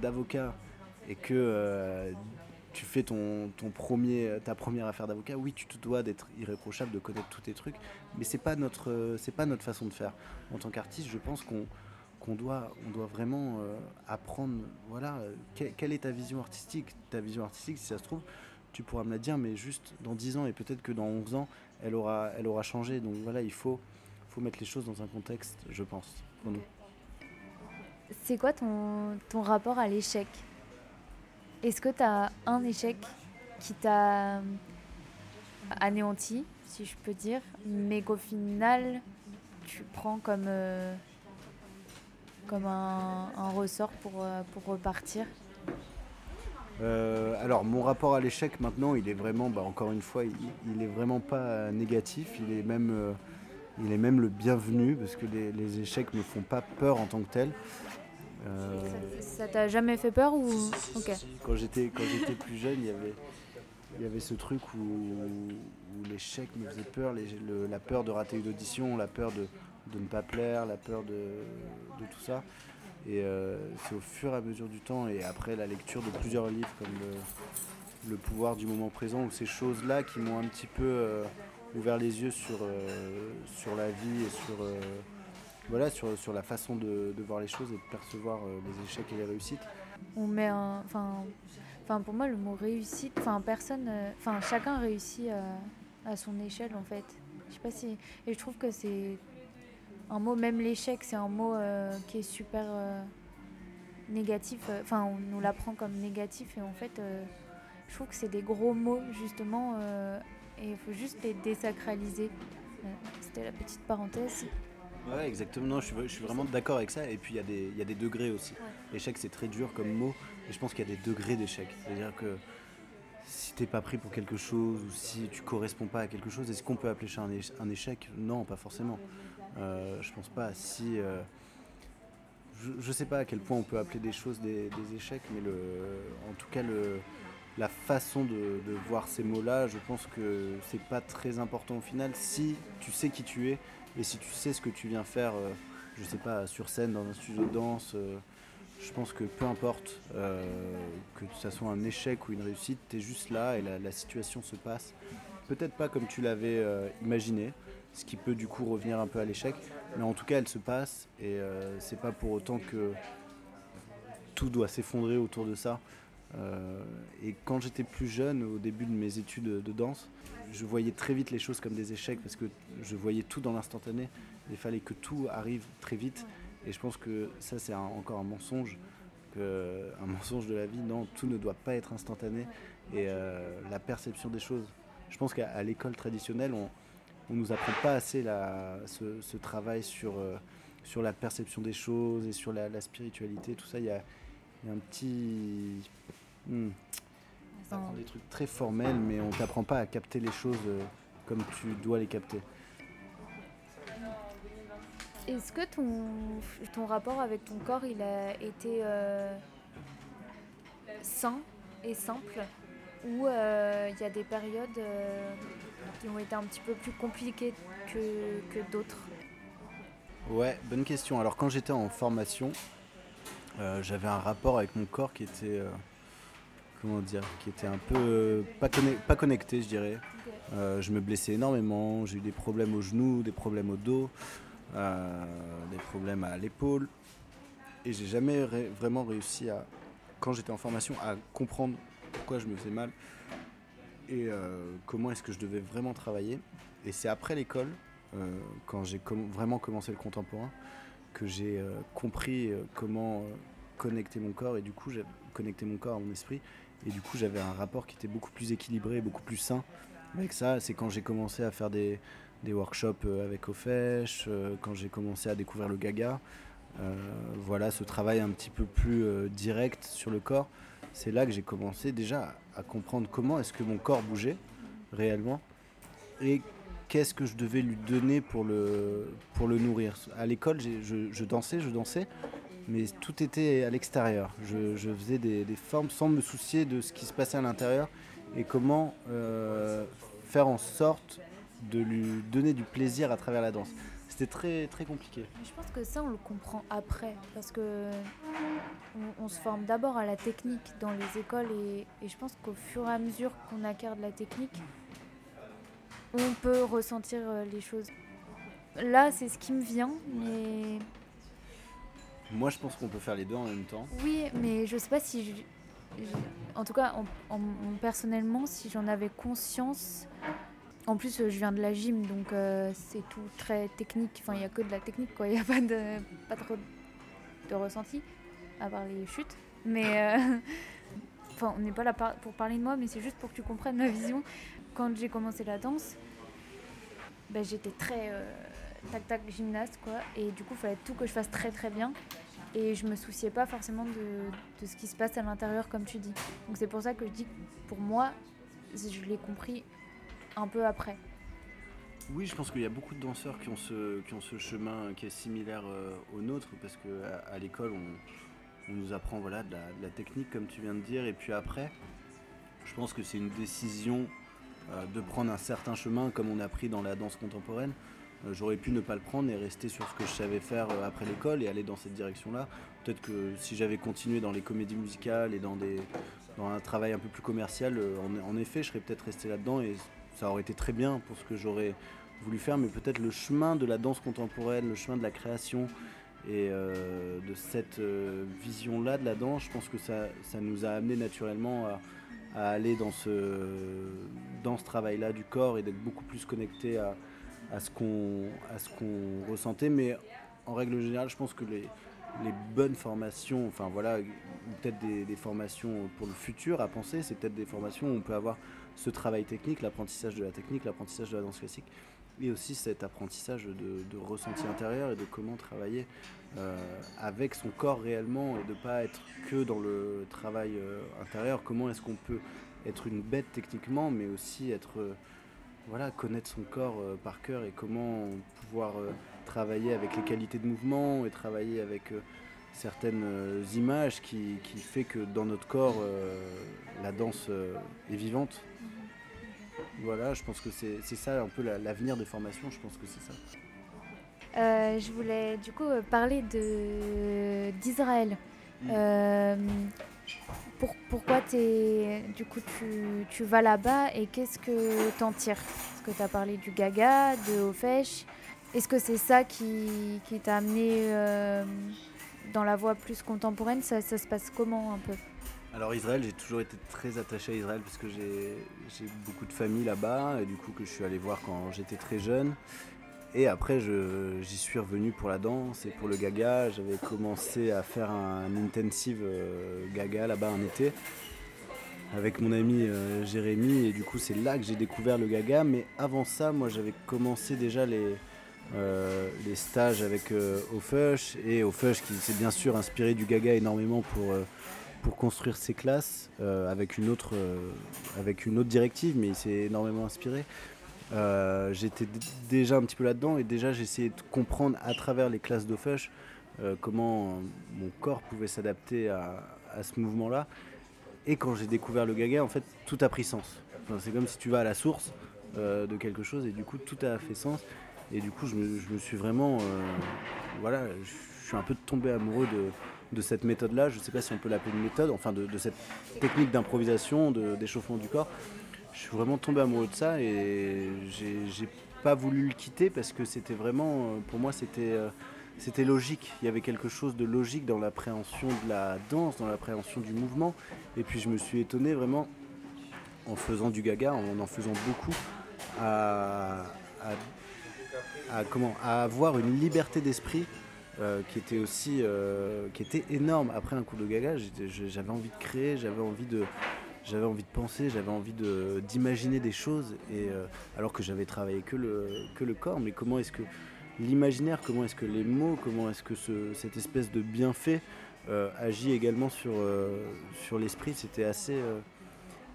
d'avocat et que tu fais ton, ton premier, ta première affaire d'avocat, oui, tu te dois d'être irréprochable, de connaître tous tes trucs, mais c'est pas pas notre façon de faire. En tant qu'artiste, je pense qu'on qu'on on doit vraiment euh, apprendre, voilà, quelle, est ta vision artistique? Ta vision artistique, si ça se trouve, tu pourras me la dire, mais juste dans 10 ans, et peut-être que dans 11 ans, elle aura, elle aura changé. Donc voilà, il faut, mettre les choses dans un contexte, je pense, pour nous. C'est quoi ton, rapport à l'échec? Est-ce que tu as un échec qui t'a anéanti, si je peux dire, mais qu'au final, tu prends comme, euh, comme un, ressort pour, euh, pour repartir euh, alors mon rapport à l'échec maintenant, il est vraiment, bah, encore une fois, il, il, est vraiment pas négatif, il est même, il est même le bienvenu parce que les, les échecs ne font pas peur en tant que tels. Euh, ça t'a jamais fait peur ou Quand j'étais quand j'étais plus jeune, il y avait il y avait ce truc où, l'échec me faisait peur, la peur de rater une audition, la peur de, ne pas plaire, la peur de, tout ça. Et euh, c'est au fur et à mesure du temps et après la lecture de plusieurs livres comme le, pouvoir du moment présent ou ces choses-là qui m'ont un petit peu euh, ouvert les yeux sur, sur la vie et sur voilà, sur, sur la façon de, de, voir les choses et de percevoir euh, les échecs et les réussites. On met un. Enfin, pour moi, le mot réussite, enfin, personne. Euh, enfin, chacun réussit à, à, son échelle, en fait. Je sais pas si. Et je trouve que c'est. Un mot, même l'échec, c'est un mot euh, qui est super négatif. Enfin, on nous l'apprend comme négatif et en fait, je trouve que c'est des gros mots, justement, et il faut juste les désacraliser. C'était la petite parenthèse. Ouais, exactement. je, suis, vraiment d'accord avec ça. Et puis, il y, a des degrés aussi. L'échec, c'est très dur comme mot. Et je pense qu'il y a des degrés d'échec. C'est-à-dire que si t'es pas pris pour quelque chose ou si tu corresponds pas à quelque chose, est-ce qu'on peut appeler ça un, échec? Non, pas forcément. Euh, je pense pas. Si. Euh, je, ne sais pas à quel point on peut appeler des choses des, échecs, mais le, en tout cas, le, la façon de, voir ces mots-là, je pense que c'est pas très important au final. Si tu sais qui tu es, et si tu sais ce que tu viens faire, euh, je sais pas, sur scène, dans un studio de danse, euh, je pense que peu importe que ça soit un échec ou une réussite, tu es juste là et la, situation se passe. Peut-être pas comme tu l'avais imaginé, ce qui peut du coup revenir un peu à l'échec, mais en tout cas elle se passe et c'est pas pour autant que tout doit s'effondrer autour de ça. et quand j'étais plus jeune, au début de mes études de danse, je voyais très vite les choses comme des échecs parce que je voyais tout dans l'instantané. Il fallait que tout arrive très vite. Et je pense que ça, c'est encore un mensonge, un mensonge de la vie. Non, tout ne doit pas être instantané. Et euh, la perception des choses. Je pense qu'à l'école traditionnelle, on ne nous apprend pas assez ce, travail sur, euh, sur la perception des choses et sur la, spiritualité. Tout ça, il y a, un petit. Hmm, des trucs très formels, mais on t'apprend pas à capter les choses euh, comme tu dois les capter. Est-ce que ton, ton rapport avec ton corps, il a été euh, sain et simple? Ou euh, il y a des périodes qui ont été un petit peu plus compliquées que, que d'autres Ouais, bonne question. Alors quand j'étais en formation, j'avais un rapport avec mon corps qui était comment dire, qui était un peu euh, pas, pas connecté, je dirais. Euh, je me blessais énormément, j'ai eu des problèmes au genou, des problèmes au dos, euh, des problèmes à l'épaule. Et j'ai jamais vraiment réussi à, quand j'étais en formation, à comprendre pourquoi je me faisais mal et comment est-ce que je devais vraiment travailler. Et c'est après l'école, quand j'ai vraiment commencé le contemporain, que j'ai compris comment connecter mon corps et du coup j'ai connecté mon corps à mon esprit et du coup, j'avais un rapport qui était beaucoup plus équilibré, beaucoup plus sain avec ça. C'est quand j'ai commencé à faire des, workshops euh, avec Ofesh, euh, quand j'ai commencé à découvrir le gaga. Euh, voilà, ce travail un petit peu plus direct sur le corps. C'est là que j'ai commencé déjà à, comprendre comment est-ce que mon corps bougeait réellement et qu'est-ce que je devais lui donner pour le, nourrir. À l'école, je, je dansais, je dansais, mais tout était à l'extérieur. Je, faisais des, formes sans me soucier de ce qui se passait à l'intérieur et comment euh, faire en sorte de lui donner du plaisir à travers la danse. C'était très, très compliqué. Je pense que ça, on le comprend après, parce que on, se forme d'abord à la technique dans les écoles, et, et je pense qu'au fur et à mesure qu'on acquiert de la technique, on peut ressentir euh, les choses. Là, c'est ce qui me vient, mais... Moi, je pense qu'on peut faire les deux en même temps. Oui, mais je sais pas si... En tout cas, personnellement, si j'en avais conscience, en plus, je viens de la gym, donc euh, c'est tout très technique. Enfin, il n'y a que de la technique, quoi. Il n'y a pas, de, pas trop de ressenti, à part les chutes. Mais. Euh, enfin, on n'est pas là pour parler de moi, mais c'est juste pour que tu comprennes ma vision. Quand j'ai commencé la danse, ben, j'étais très euh, tac-tac gymnaste, quoi. Et du coup, il fallait tout que je fasse très très bien. Et je me souciais pas forcément de, de ce qui se passe à l'intérieur, comme tu dis. Donc c'est pour ça que je dis que pour moi, je l'ai compris un peu après. Oui, je pense qu'il y a beaucoup de danseurs qui ont ce, qui ont ce chemin qui est similaire euh, au nôtre, parce qu'à à, l'école, on, nous apprend voilà, de la, technique, comme tu viens de dire, et puis après, je pense que c'est une décision euh, de prendre un certain chemin, comme on a pris dans la danse contemporaine. Euh, j'aurais pu ne pas le prendre et rester sur ce que je savais faire après l'école et aller dans cette direction-là. Peut-être que si j'avais continué dans les comédies musicales et dans, des, dans un travail un peu plus commercial, en, en effet, je serais peut-être resté là-dedans et ça aurait été très bien pour ce que j'aurais voulu faire, mais peut-être le chemin de la danse contemporaine, le chemin de la création et euh, de cette euh, vision-là de la danse, je pense que ça, ça nous a amené naturellement à, aller dans ce, dans ce travail-là du corps et d'être beaucoup plus connecté à, à ce qu'on ressentait. Mais en règle générale, je pense que les, les bonnes formations, enfin voilà, peut-être des, des, formations pour le futur à penser, c'est peut-être des formations où on peut avoir ce travail technique, l'apprentissage de la technique, l'apprentissage de la danse classique, et aussi cet apprentissage de, ressenti intérieur et de comment travailler euh, avec son corps réellement et de ne pas être que dans le travail euh, intérieur. Comment est-ce qu'on peut être une bête techniquement, mais aussi être, euh, voilà, connaître son corps par cœur et comment pouvoir travailler avec les qualités de mouvement et travailler avec certaines images qui, qui, fait que dans notre corps, la danse est vivante voilà, je pense que c'est ça un peu l'avenir des formations, je pense que c'est ça. Euh, je voulais du coup parler d'Israël. Mm. Euh, pourquoi es, du coup tu, tu vas là-bas et qu'est-ce que tu en tires? Est-ce que tu as parlé du Gaga, de Ofesh Est-ce que c'est ça qui, qui t'a amené euh, dans la voie plus contemporaine? Ça, ça se passe comment un peu? Alors Israël, j'ai toujours été très attaché à Israël parce que j'ai beaucoup de famille là-bas et du coup que je suis allé voir quand j'étais très jeune. Et après, j'y suis revenu pour la danse et pour le gaga. J'avais commencé à faire un intensive euh, gaga là-bas un été avec mon ami euh, Jérémy et du coup c'est là que j'ai découvert le gaga. Mais avant ça, moi j'avais commencé déjà les, euh, stages avec Ofush et Ofush qui s'est bien sûr inspiré du gaga énormément pour pour construire ses classes euh, avec, une autre, euh, avec une autre directive, mais il s'est énormément inspiré. Euh, j'étais déjà un petit peu là-dedans et déjà j'essayais de comprendre à travers les classes d'Ofush comment mon corps pouvait s'adapter à, ce mouvement-là. Et quand j'ai découvert le gaga, en fait, tout a pris sens. c'est comme si tu vas à la source de quelque chose et du coup, tout a fait sens. Et du coup, je me suis vraiment. voilà, je suis un peu tombé amoureux de, de cette méthode-là. Je ne sais pas si on peut l'appeler une méthode, enfin de, cette technique d'improvisation, d'échauffement du corps. Je suis vraiment tombé amoureux de ça et j'ai pas voulu le quitter parce que c'était vraiment, euh, pour moi, c'était euh, c'était logique. Il y avait quelque chose de logique dans l'appréhension de la danse, dans l'appréhension du mouvement. Et puis je me suis étonné vraiment en faisant du gaga, en en faisant beaucoup, comment, à avoir une liberté d'esprit euh, qui était aussi euh, qui était énorme. Après un coup de gaga j'avais envie de créer j'avais envie de j'avais envie de penser j'avais envie d'imaginer des choses. Et euh, alors que j'avais travaillé que le corps. Mais comment est-ce que l'imaginaire comment est-ce que les mots comment est-ce que ce, cette espèce de bienfait agit également sur sur l'esprit c'était assez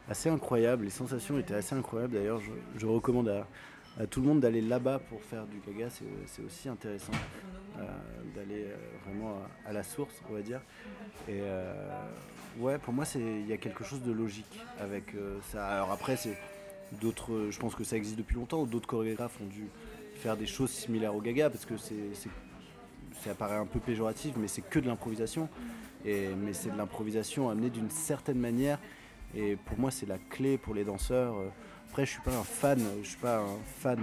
assez incroyable. Les sensations étaient assez incroyables. D'ailleurs je, je recommande à à tout le monde d'aller là-bas pour faire du gaga, c'est aussi intéressant euh, d'aller euh, vraiment à, la source, on va dire. Et euh, ouais, pour moi, il y a quelque chose de logique avec ça. Alors après, c'est d'autres, je pense que ça existe depuis longtemps, d'autres chorégraphes ont dû faire des choses similaires au gaga parce que c'est, ça paraît un peu péjoratif, mais c'est que de l'improvisation. Mais c'est de l'improvisation amenée d'une certaine manière. Et pour moi, c'est la clé pour les danseurs. Après, je suis pas un fan, je suis pas un fan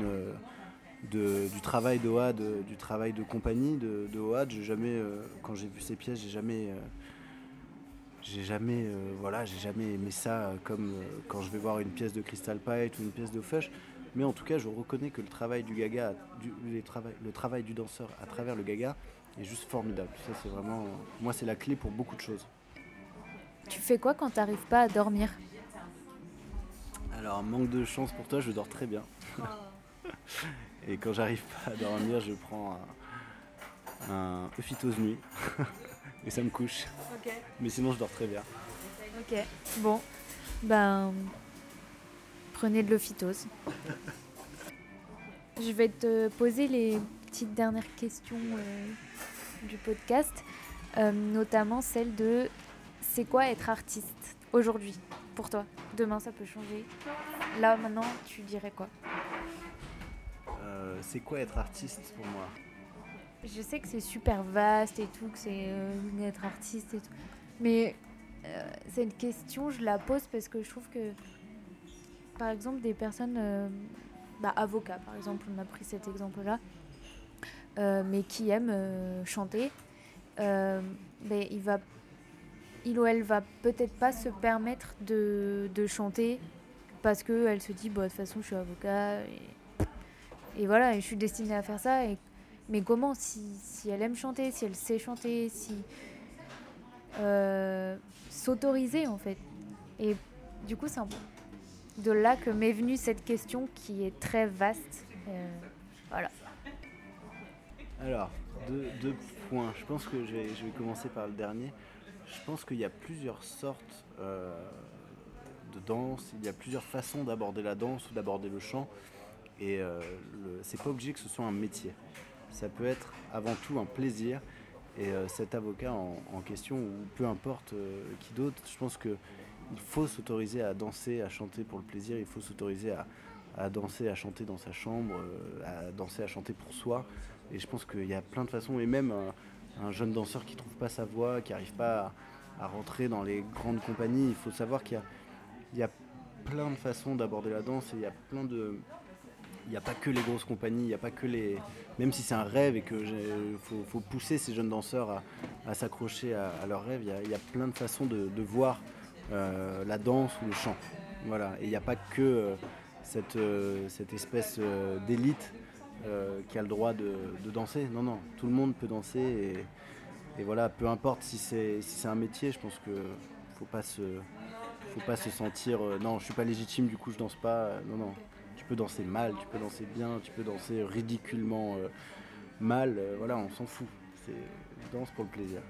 de, du travail d'Oad, du travail de compagnie de, OAD. J'ai jamais, quand j'ai vu ces pièces, j'ai jamais j'ai jamais, euh, voilà, j'ai jamais aimé ça comme euh, quand je vais voir une pièce de Crystal Pite ou une pièce de Fush. Mais en tout cas, je reconnais que le travail du gaga, le travail du danseur à travers le gaga est juste formidable. Ça, c'est vraiment, moi, c'est la clé pour beaucoup de choses. Tu fais quoi quand tu n'arrives pas à dormir? Alors, manque de chance pour toi, je dors très bien. Et quand j'arrive pas à dormir, je prends un, un Euphytose nuit. et ça me couche. Mais sinon, je dors très bien. Ok, bon. Ben, prenez de l'ophytose. je vais te poser les petites dernières questions euh, du podcast, euh, notamment celle de c'est quoi être artiste aujourd'hui pour toi? Demain, ça peut changer. Là, maintenant, tu dirais quoi? Euh, C'est quoi être artiste pour moi? Je sais que c'est super vaste et tout, que c'est euh, être artiste et tout. Mais euh, cette question, je la pose parce que je trouve que, par exemple, des personnes, bah, avocats par exemple, on a pris cet exemple-là, mais qui aiment chanter, ben, il, va, il ou elle va peut-être pas se permettre de, de chanter parce qu'elle se dit, bah, de toute façon, je suis avocat et, voilà, je suis destinée à faire ça. Mais comment si, si, elle aime chanter, si elle sait chanter, si euh, s'autoriser en fait. Et du coup, c'est un peu de là que m'est venue cette question qui est très vaste. Euh, voilà. Alors, deux, deux, points. Je pense que je vais, je vais, commencer par le dernier. Je pense qu'il y a plusieurs sortes euh, de danse, il y a plusieurs façons d'aborder la danse ou d'aborder le chant. Et c'est pas obligé que ce soit un métier ça peut être avant tout un plaisir. Et euh, cet avocat en, question, ou peu importe euh, qui d'autre, je pense qu'il faut s'autoriser à danser, à chanter pour le plaisir, il faut s'autoriser à, danser, à chanter dans sa chambre, euh, à danser, à chanter pour soi. Et je pense qu'il y a plein de façons, et même un, jeune danseur qui ne trouve pas sa voix, qui n'arrive pas à, rentrer dans les grandes compagnies, il faut savoir qu'il y, a, plein de façons d'aborder la danse, il y a plein de, il n'y a pas que les grosses compagnies, il n'y a pas que les. Même si c'est un rêve et qu'il faut, pousser ces jeunes danseurs à, s'accrocher à, leurs rêves, il y, a, plein de façons de, voir euh, la danse ou le chant. Voilà. Et il n'y a pas que euh, euh, cette, espèce d'élite qui a le droit de, danser. Non, non, tout le monde peut danser. Et, voilà, peu importe si c'est si un métier, je pense qu'il ne faut pas se faut pas se sentir non je suis pas légitime du coup je danse pas non non tu peux danser mal, tu peux danser bien, tu peux danser ridiculement euh, mal, euh, voilà, on s'en fout. C'est danse pour le plaisir.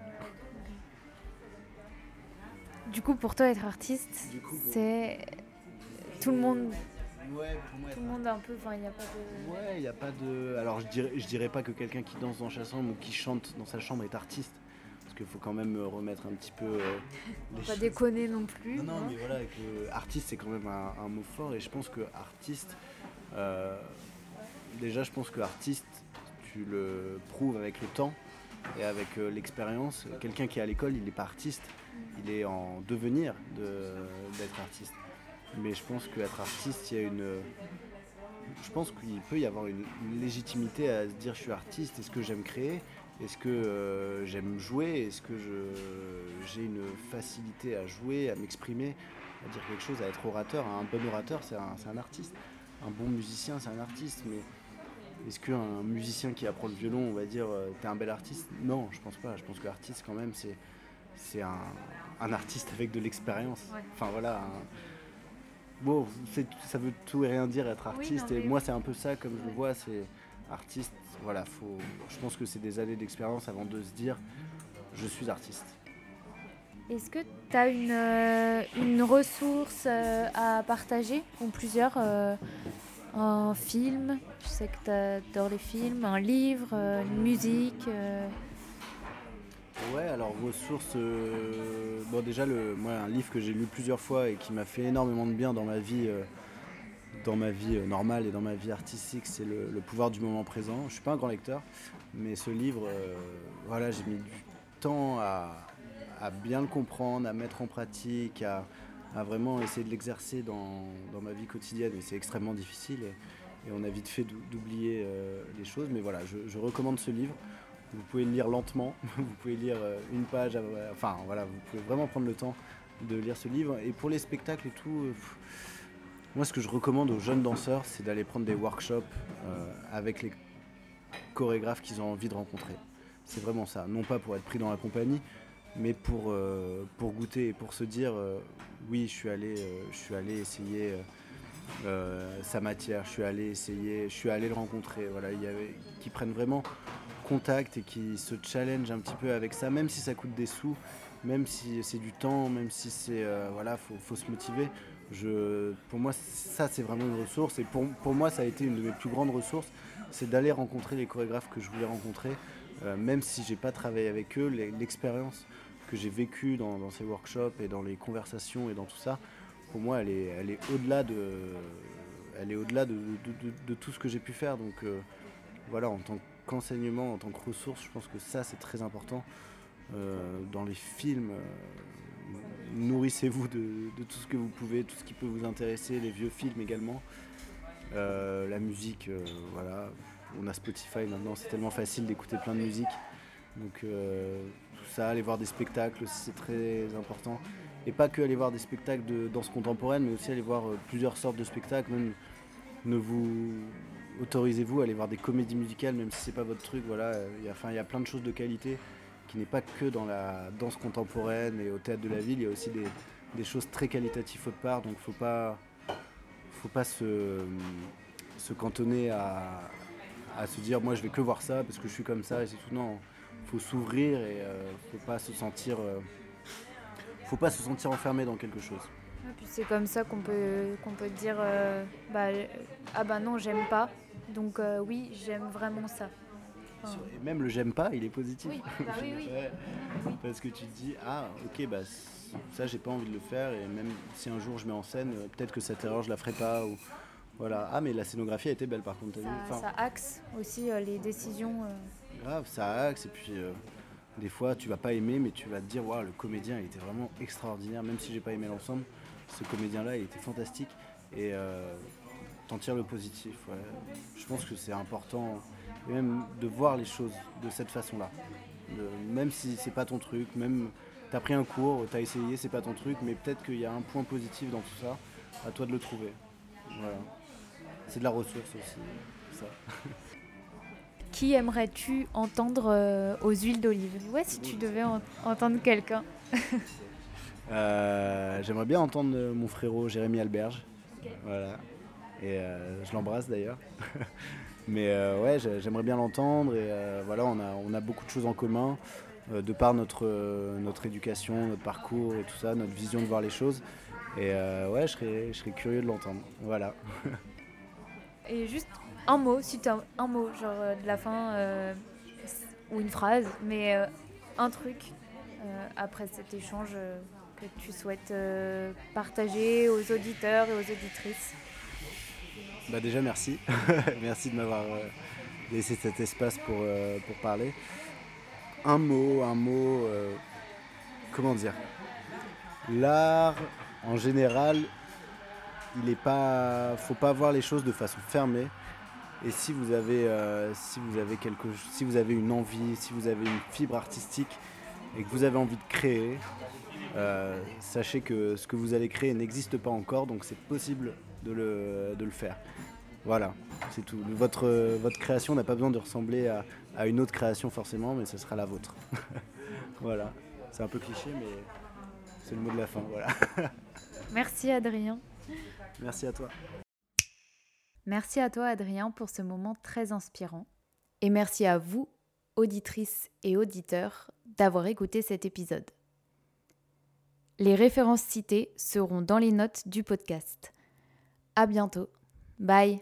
Du coup, pour toi, être artiste, c'est tout le monde. Ouais, pour moi, tout le monde un peu, enfin, il n'y a pas de. Ouais, il n'y a pas de. Alors, je dirais, je dirais pas que quelqu'un qui danse dans sa chambre ou qui chante dans sa chambre est artiste qu'il faut quand même remettre un petit peu. Euh, pas déconner non plus. Non, non, mais voilà, artiste c'est quand même un, mot fort et je pense que artiste, euh, déjà je pense que artiste, tu le prouves avec le temps et avec euh, l'expérience. Quelqu'un qui est à l'école, il n'est pas artiste, il est en devenir d'être artiste. Mais je pense qu'être artiste, il y a une. Je pense qu'il peut y avoir une légitimité à se dire je suis artiste, est-ce que j'aime créer? Est-ce que euh, j'aime jouer? Est-ce que j'ai une facilité à jouer, à m'exprimer, à dire quelque chose, à être orateur? Un bon orateur, c'est un, artiste. Un bon musicien, c'est un artiste. Mais est-ce qu'un musicien qui apprend le violon, on va dire, euh, t'es un bel artiste? Non, je pense pas. Je pense que l'artiste, quand même, c'est un, artiste avec de l'expérience. Enfin voilà. Bon, ça veut tout et rien dire être artiste. et moi, c'est un peu ça, comme je le vois, c'est artiste voilà, faut, je pense que c'est des années d'expérience avant de se dire je suis artiste. Est-ce que tu as une, euh, une ressource euh, à partager, ou plusieurs euh, Un film, je sais que tu adores les films, un livre, une musique Ouais, alors ressources. bon, déjà, le, moi, un livre que j'ai lu plusieurs fois et qui m'a fait énormément de bien dans ma vie dans ma vie euh, normale et dans ma vie artistique, c'est le, pouvoir du moment présent. Je ne suis pas un grand lecteur, mais ce livre, euh, voilà, j'ai mis du temps à, bien le comprendre, à mettre en pratique, à, vraiment essayer de l'exercer dans, ma vie quotidienne. Et c'est extrêmement difficile et, on a vite fait d'oublier euh, les choses. Mais voilà, je, recommande ce livre. Vous pouvez lire lentement, vous pouvez lire une page, enfin voilà, vous pouvez vraiment prendre le temps de lire ce livre. Et pour les spectacles et tout, moi, ce que je recommande aux jeunes danseurs, c'est d'aller prendre des workshops euh, avec les chorégraphes qu'ils ont envie de rencontrer. C'est vraiment ça. Non pas pour être pris dans la compagnie, mais pour, euh, pour goûter et pour se dire euh, oui, je suis allé, je suis allé essayer sa matière, je suis allé essayer, je suis allé le rencontrer. Voilà, il y avait, qui prennent vraiment contact et qui se challenge un petit peu avec ça, même si ça coûte des sous, même si c'est du temps, même si c'est voilà, faut, faut se motiver pour moi, ça, c'est vraiment une ressource. Et pour, moi, ça a été une de mes plus grandes ressources, c'est d'aller rencontrer les chorégraphes que je voulais rencontrer, euh, même si j'ai pas travaillé avec eux, l'expérience que j'ai vécue dans, ces workshops et dans les conversations et dans tout ça, pour moi, elle est, elle est au-delà de, elle est au-delà de, tout ce que j'ai pu faire. Donc euh, voilà, en tant qu'enseignement, en tant que ressource, je pense que ça, c'est très important. Euh, dans les films, nourrissez-vous de, tout ce que vous pouvez, tout ce qui peut vous intéresser, les vieux films également. Euh, la musique, euh, voilà. On a Spotify maintenant, c'est tellement facile d'écouter plein de musique. Donc euh, tout ça, aller voir des spectacles c'est très important. Et pas que aller voir des spectacles de danse contemporaine, mais aussi aller voir plusieurs sortes de spectacles. Même ne vous autorisez-vous à aller voir des comédies musicales, même si c'est pas votre truc. Voilà, il y a plein de choses de qualité n'est pas que dans la danse contemporaine et au théâtre de la ville, il y a aussi des, choses très qualitatives autre part, donc faut pas, faut pas se, se cantonner à, se dire moi je vais que voir ça parce que je suis comme ça et c'est tout. Non, faut s'ouvrir et euh, faut pas se sentir, euh, faut pas se sentir enfermé dans quelque chose. C'est comme ça qu'on peut, qu'on peut dire euh, bah, ah bah non j'aime pas donc oui j'aime vraiment ça. Et même le j'aime pas, il est positif. Oui, bah oui, Parce que tu te dis, ah ok, bah ça j'ai pas envie de le faire et même si un jour je mets en scène, euh, peut-être que cette erreur je la ferai pas. Ou, voilà. Ah mais la scénographie a été belle par contre. Ça, ça axe aussi euh, les décisions. Euh. Grave, ça axe et puis des fois tu vas pas aimer mais tu vas te dire, waouh, le comédien il était vraiment extraordinaire, même si j'ai pas aimé l'ensemble, ce comédien là il était fantastique et t'en tires le positif. Je pense que c'est important même de voir les choses de cette façon-là. même si c'est pas ton truc, même tu as pris un cours, tu as essayé, c'est pas ton truc, mais peut-être qu'il y a un point positif dans tout ça, à toi de le trouver. Voilà. C'est de la ressource aussi, ça. Qui aimerais-tu entendre euh, aux huiles d'olive? Ouais, si tu devais entendre quelqu'un. Euh, j'aimerais bien entendre mon frérot Jérémy Alberge. Voilà. Et euh, je l'embrasse d'ailleurs. Mais euh, ouais, j'aimerais bien l'entendre et voilà, on a, on a beaucoup de choses en commun de par notre, notre éducation, notre parcours et tout ça, notre vision de voir les choses. Et ouais, je serais, je serais curieux de l'entendre. Voilà. et juste un mot, si tu as un mot, genre de la fin ou une phrase, mais un truc après cet échange que tu souhaites partager aux auditeurs et aux auditrices. Bah déjà merci. merci de m'avoir euh, laissé cet espace pour, euh, pour parler. Un mot, un mot, euh, comment dire? L'art, en général, il est pas. faut pas voir les choses de façon fermée. Et si vous avez, si vous avez quelque, si vous avez une envie, si vous avez une fibre artistique et que vous avez envie de créer, sachez que ce que vous allez créer n'existe pas encore, donc c'est possible de le, de le faire. Voilà, c'est tout. Votre, votre création n'a pas besoin de ressembler à, une autre création forcément, mais ce sera la vôtre. voilà, c'est un peu cliché, mais c'est le mot de la fin. Voilà. Merci Adrien. Merci à toi. Merci à toi Adrien pour ce moment très inspirant. Et merci à vous, auditrices et auditeurs, d'avoir écouté cet épisode. Les références citées seront dans les notes du podcast. À bientôt. Bye.